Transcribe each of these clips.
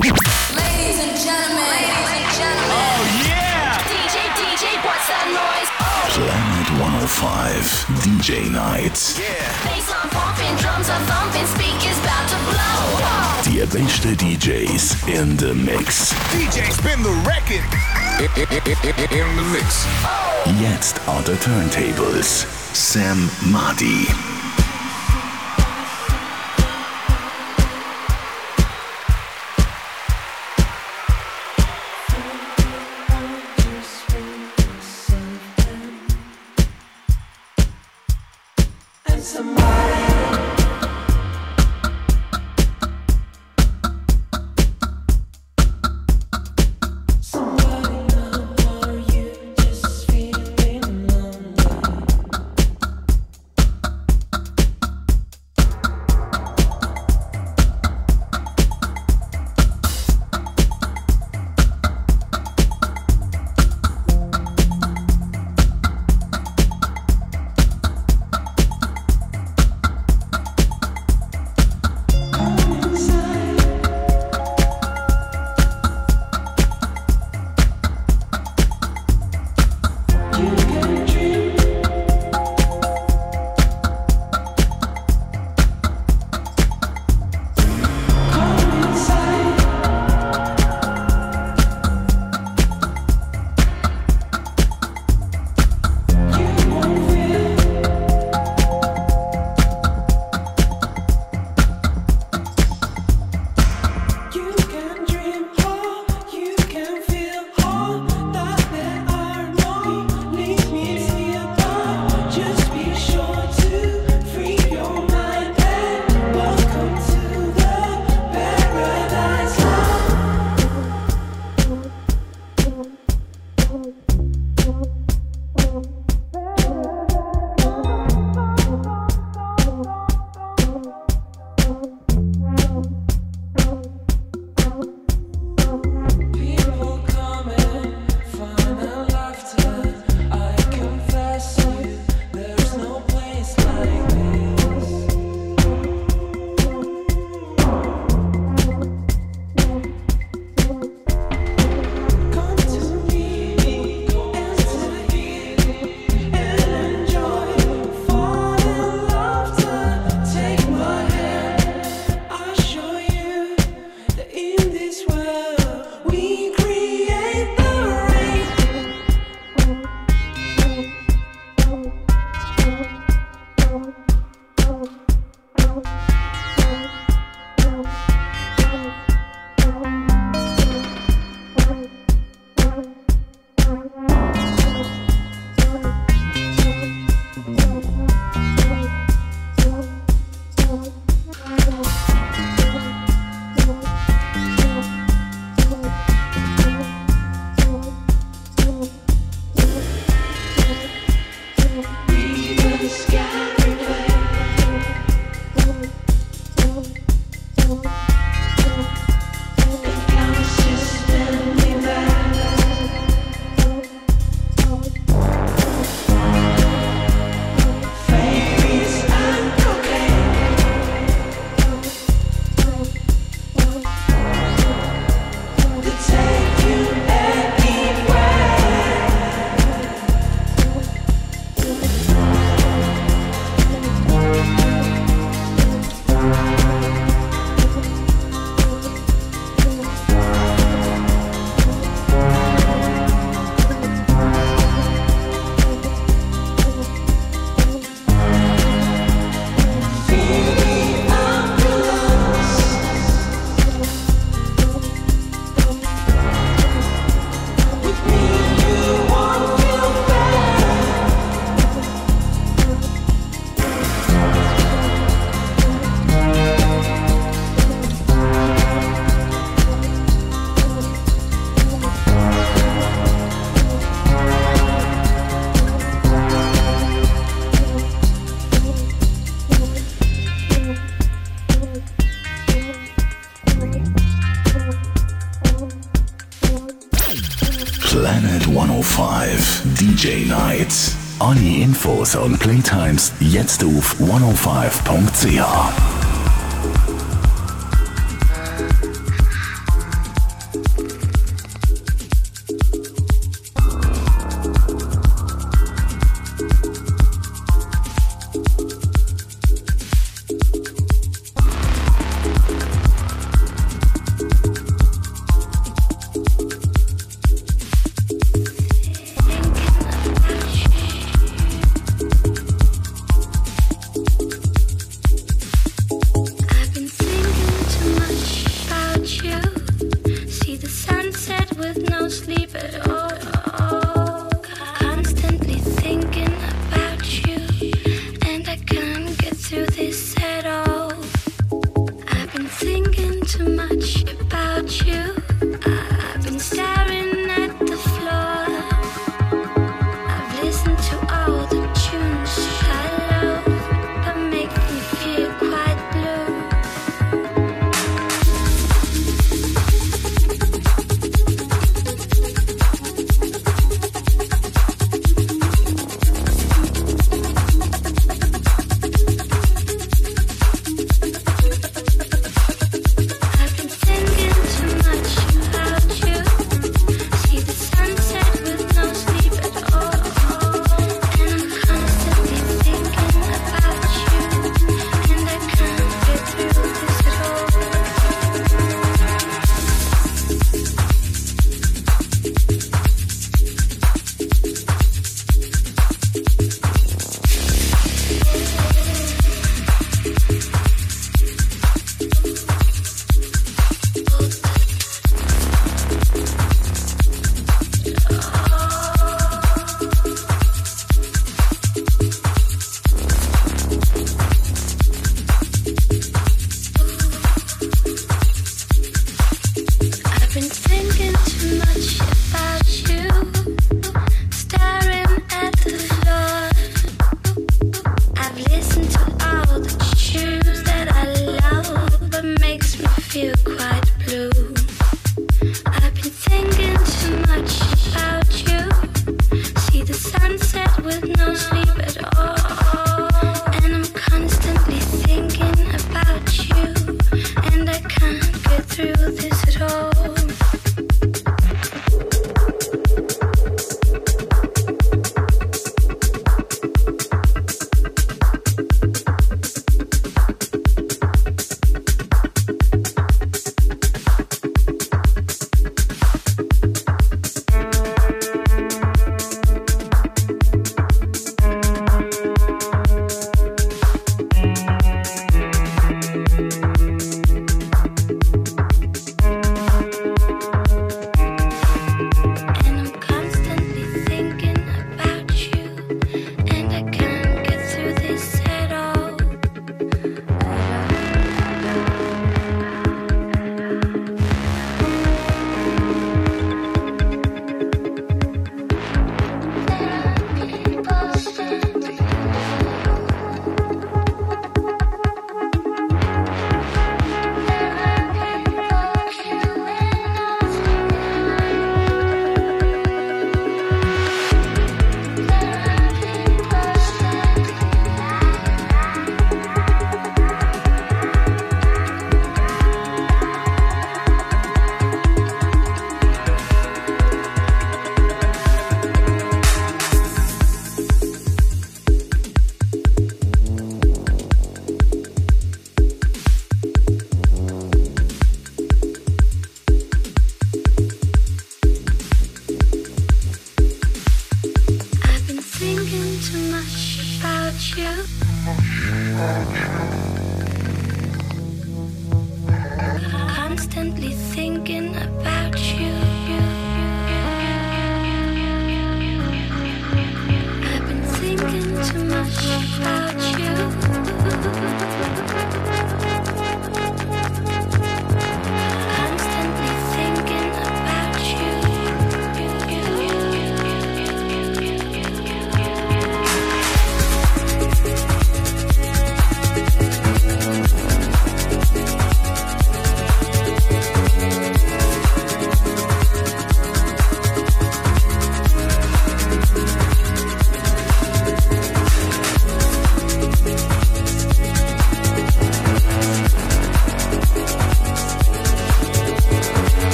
Ladies and gentlemen. Ladies and gentlemen. Oh yeah! DJ, DJ, what's that noise? Oh, Planet 105 DJ Nights. bassline pumping, drums are thumping, speakers about to blow. Die beste DJs in the Mix. DJ spin the record. In the mix. Jetzt on the turntables. Sam Madi. Und Playtimes jetzt auf 105.ch. said all. I've been thinking too much about you.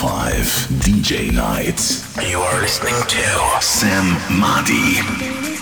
5 DJ Nights. You are listening to Sam Madi.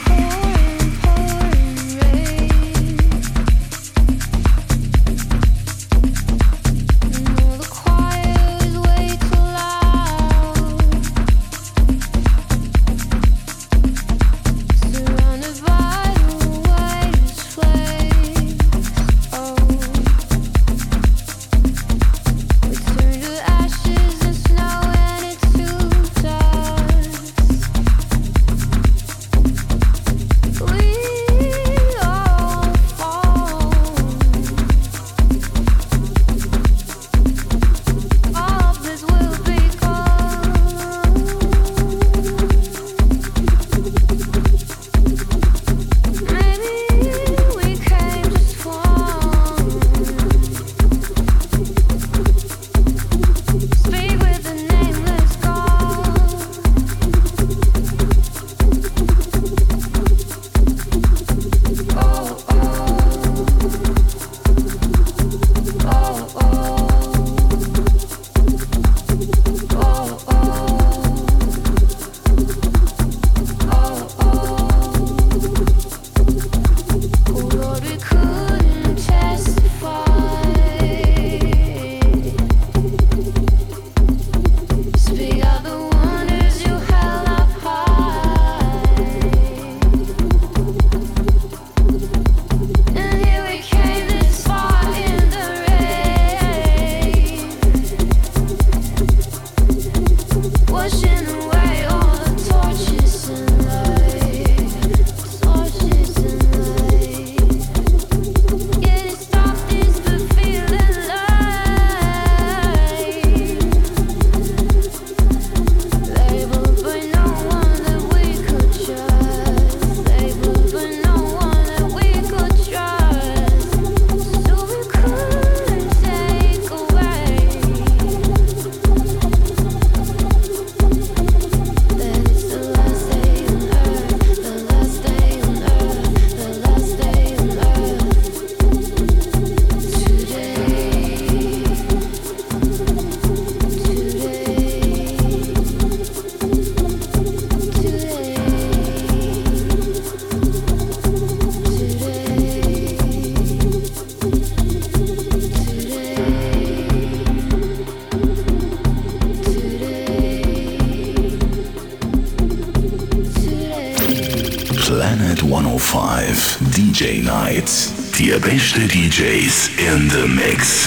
Die beste DJs in the Mix.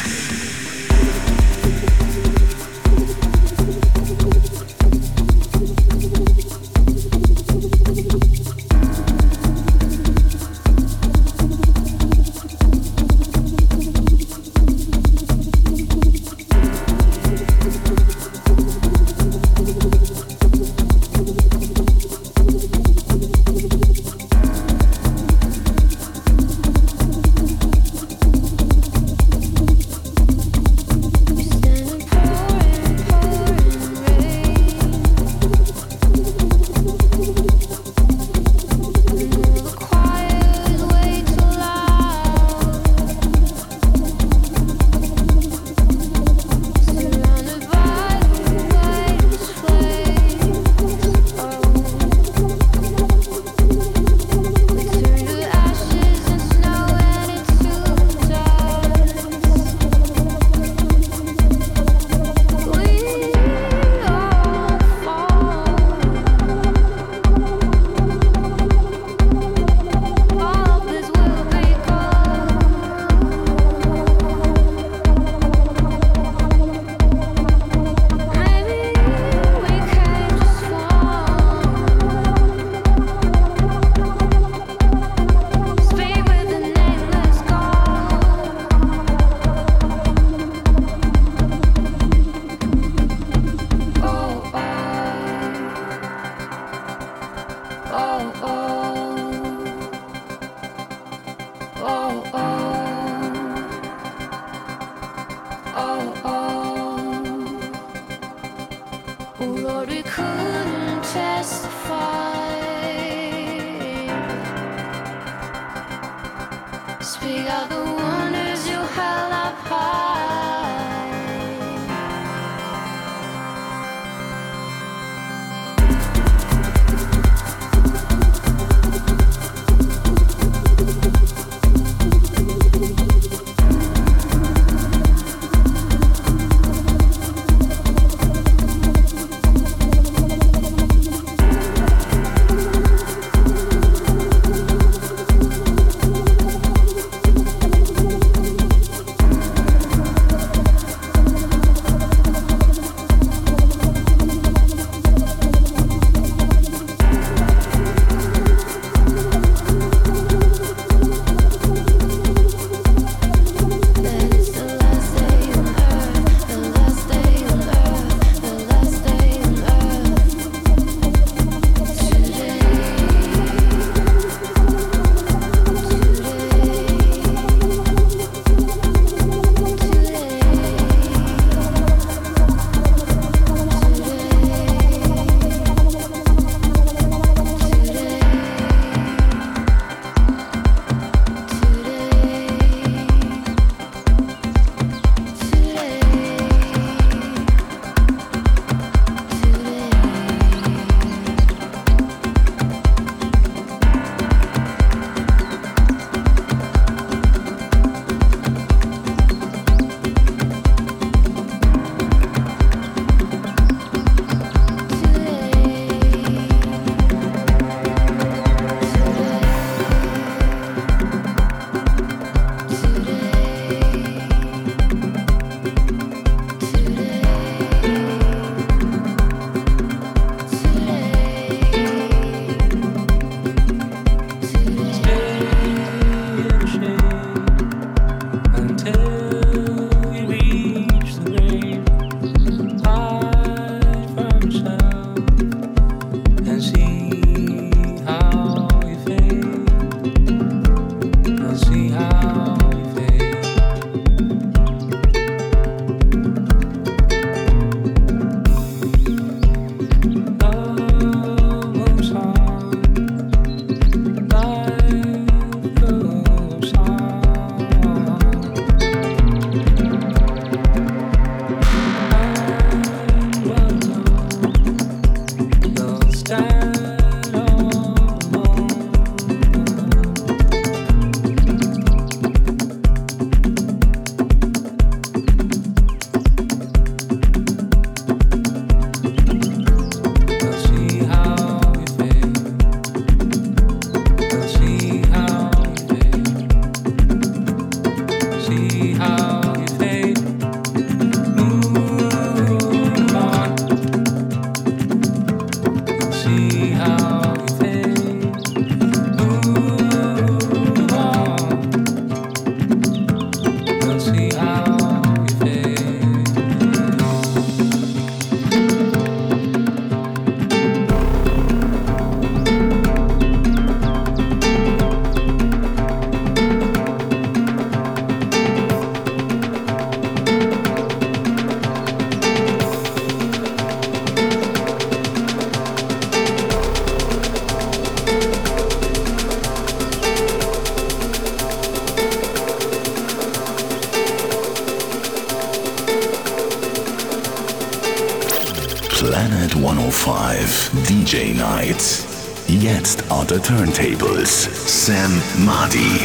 Turntables. Sam Madi.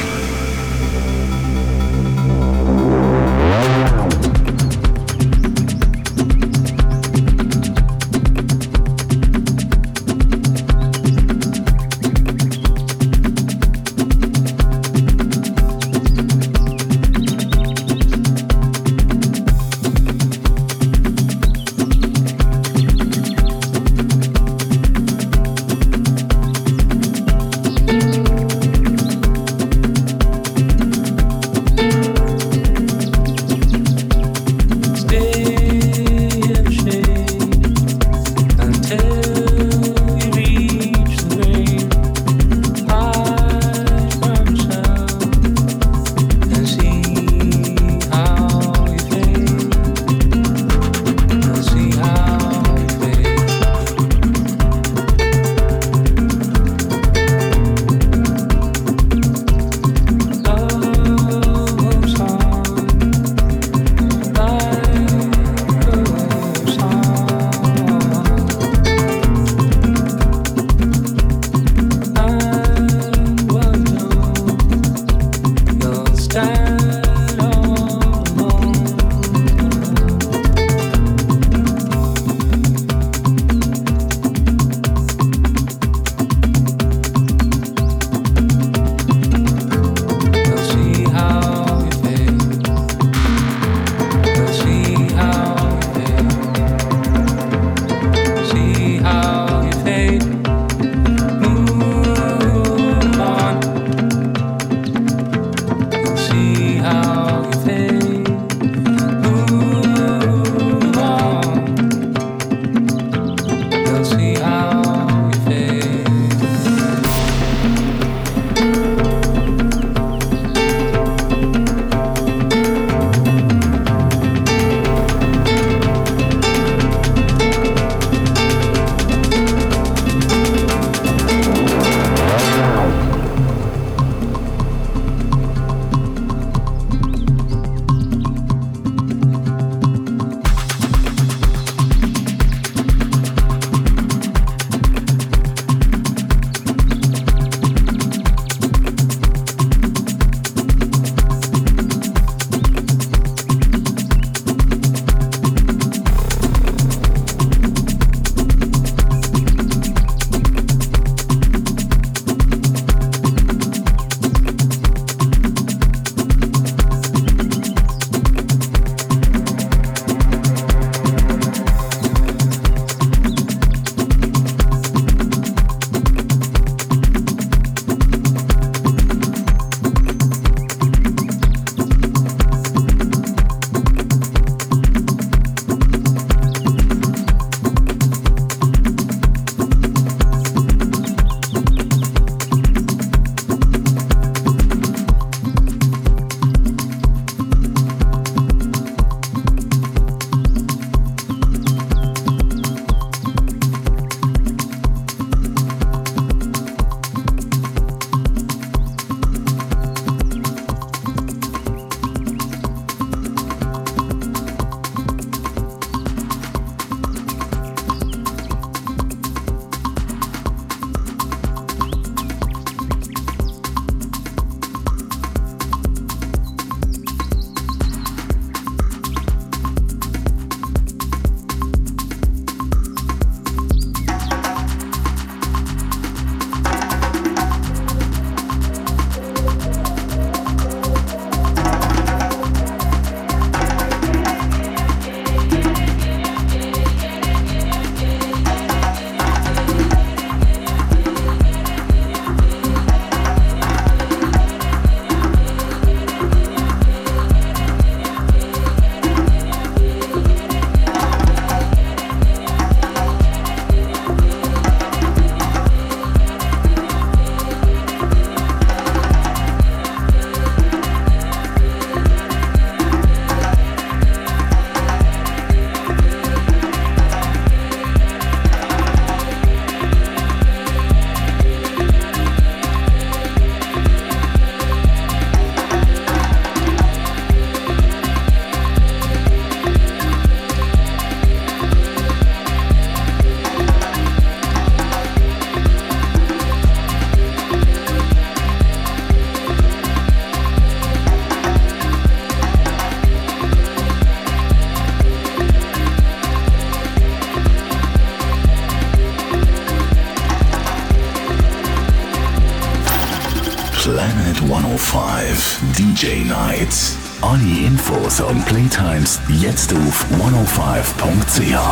radio105.ch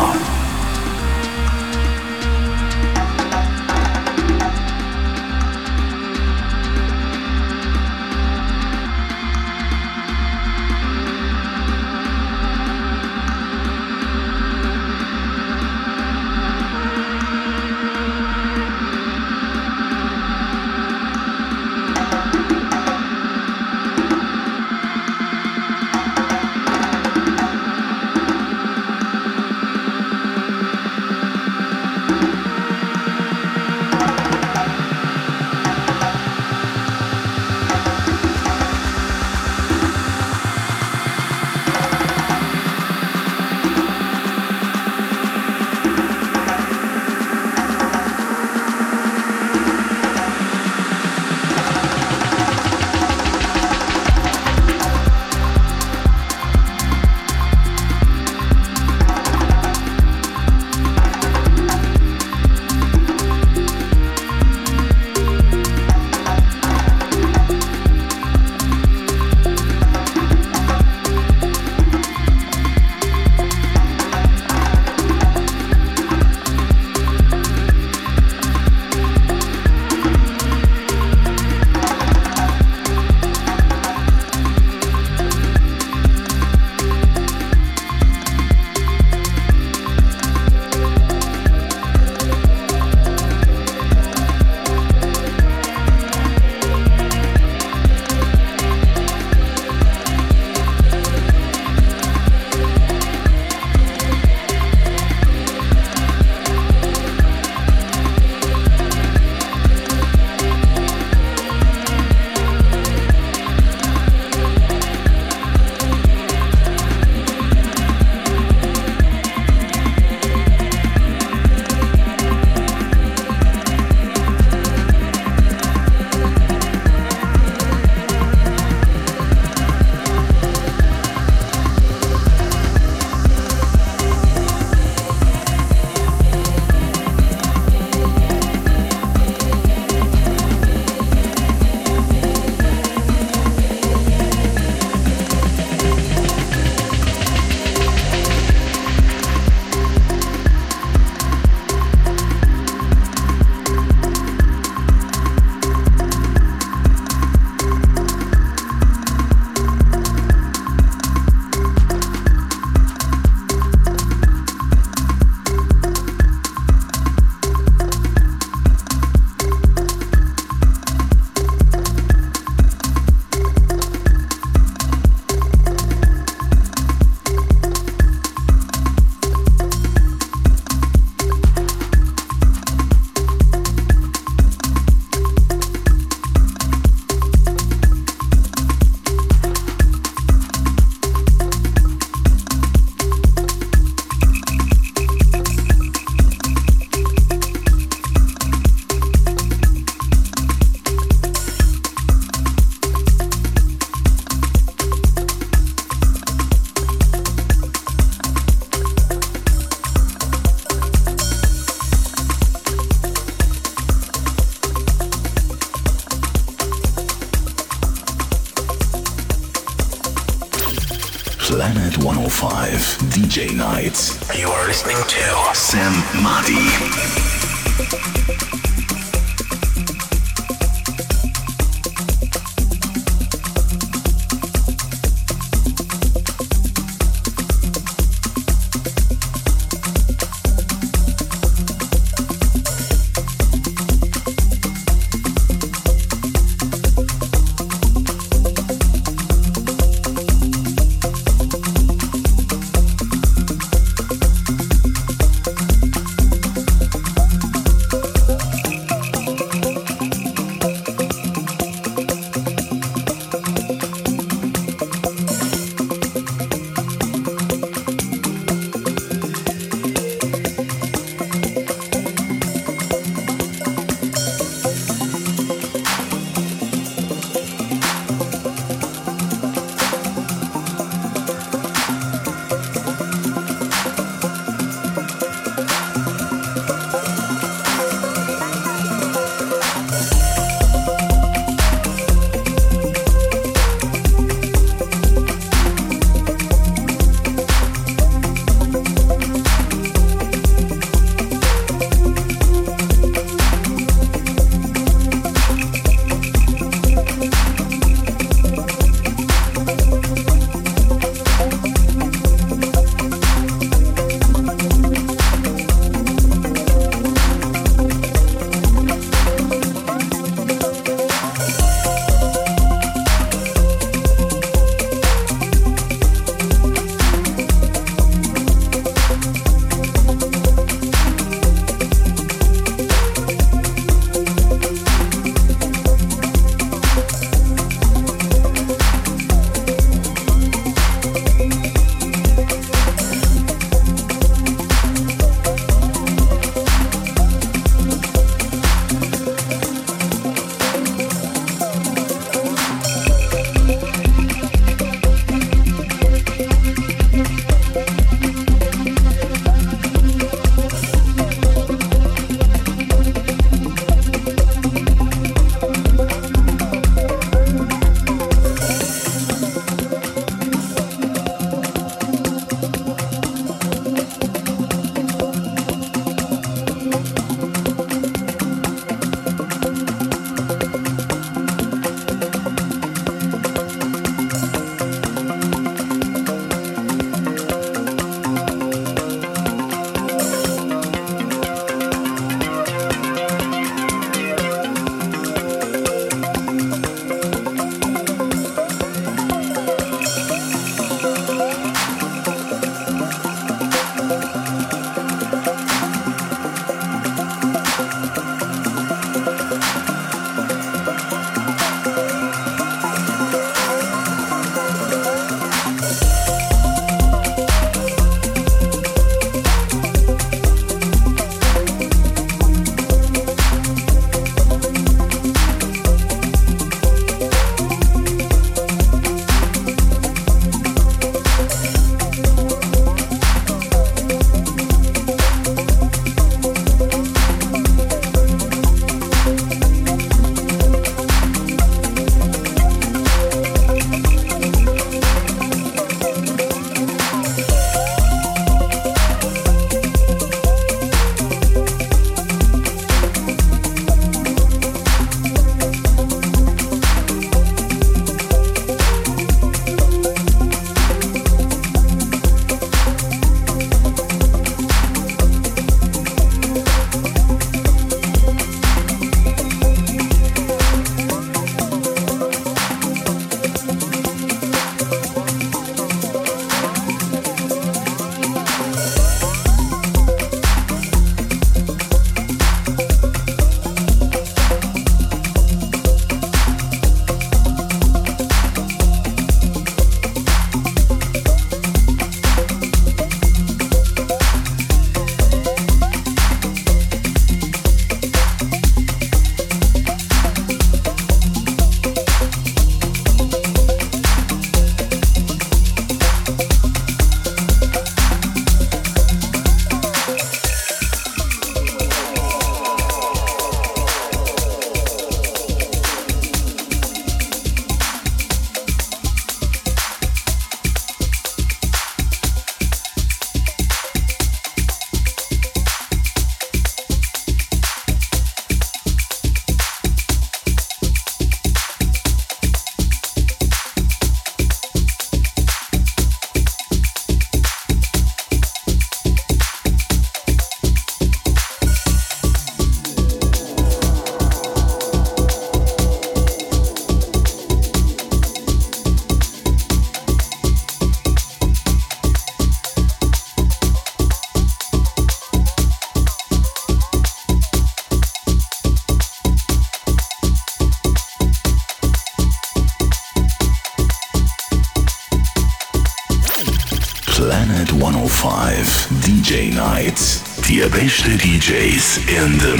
in the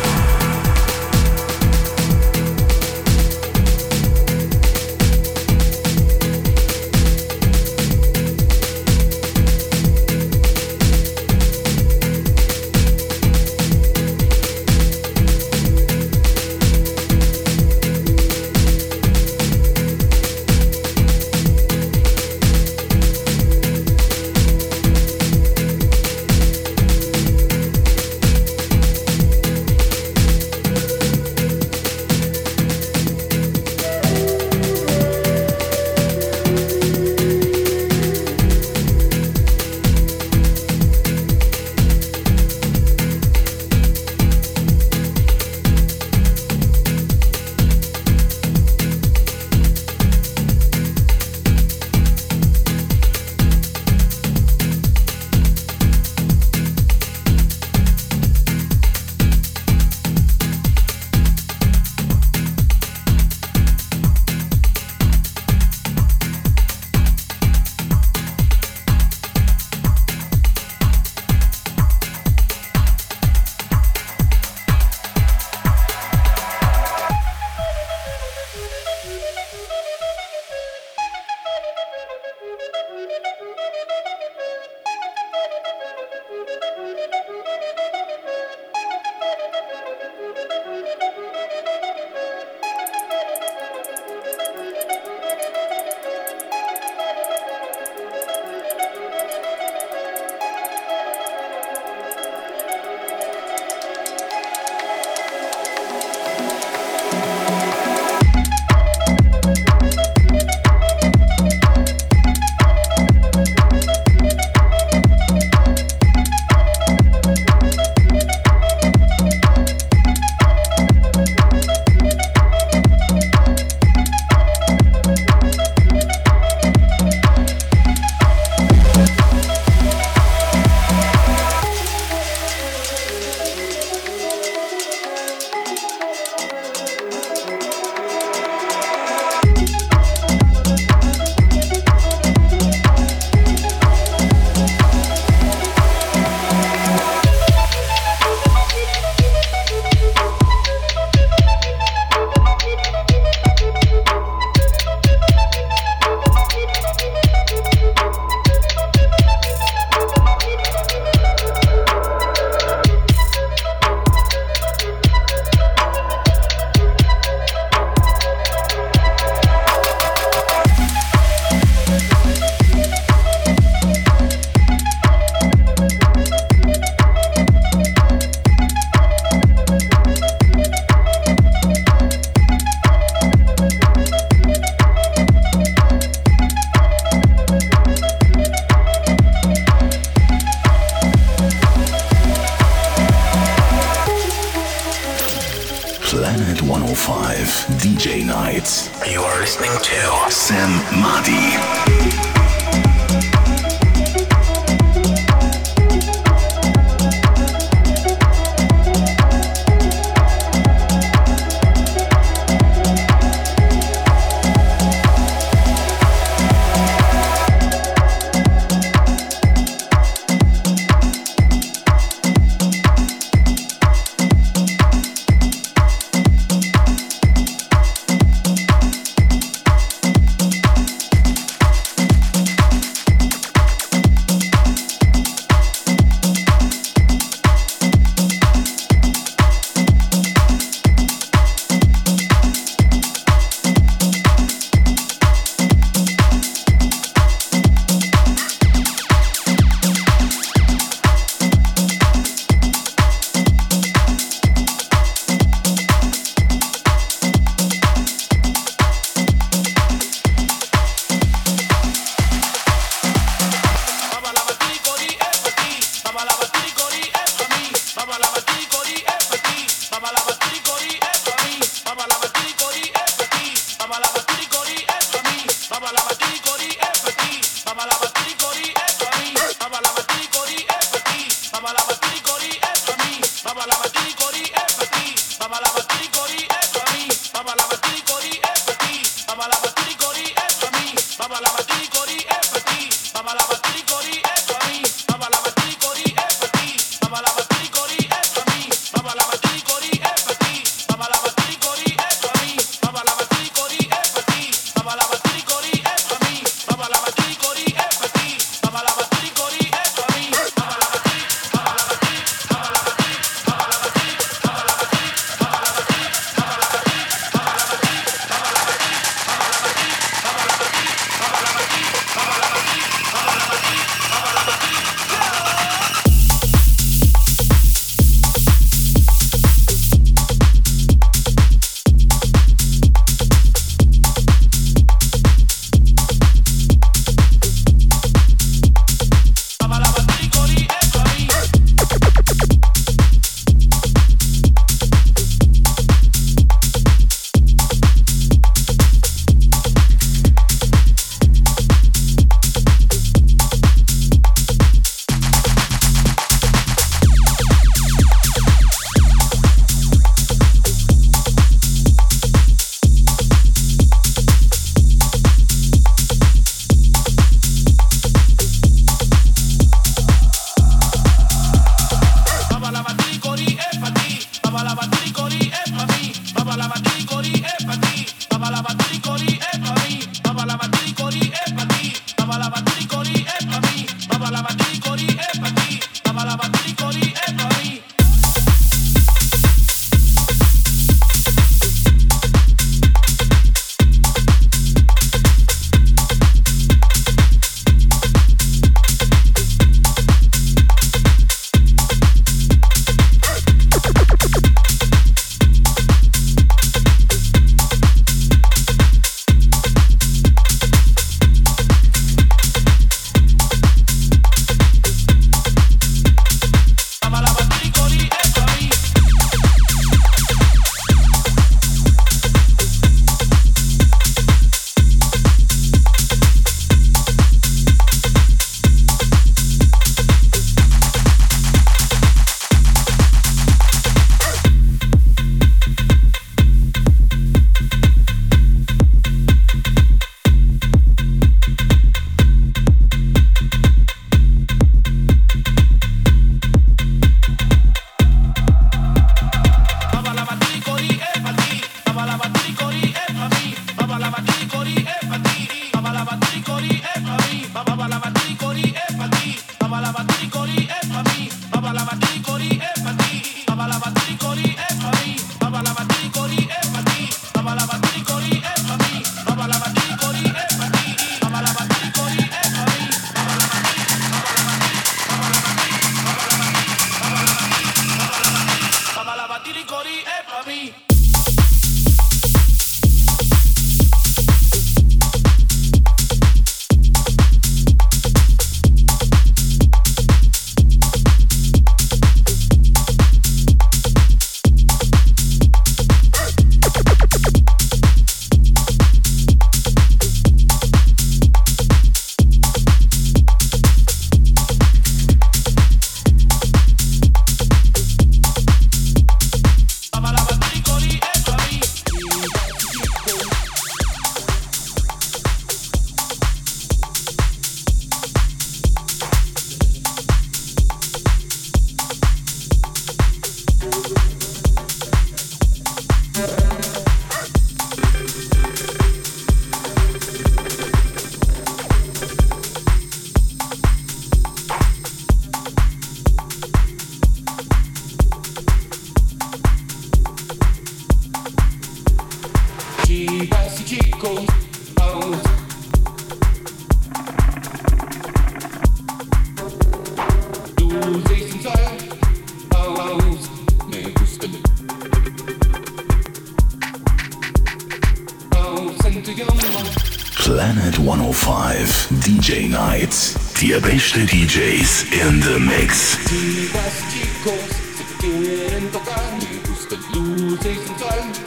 Planet 105 DJ Nights. Die beste DJs in the mix. Chicas y chicos se quieren tocar, me gusta el dulce y sensual.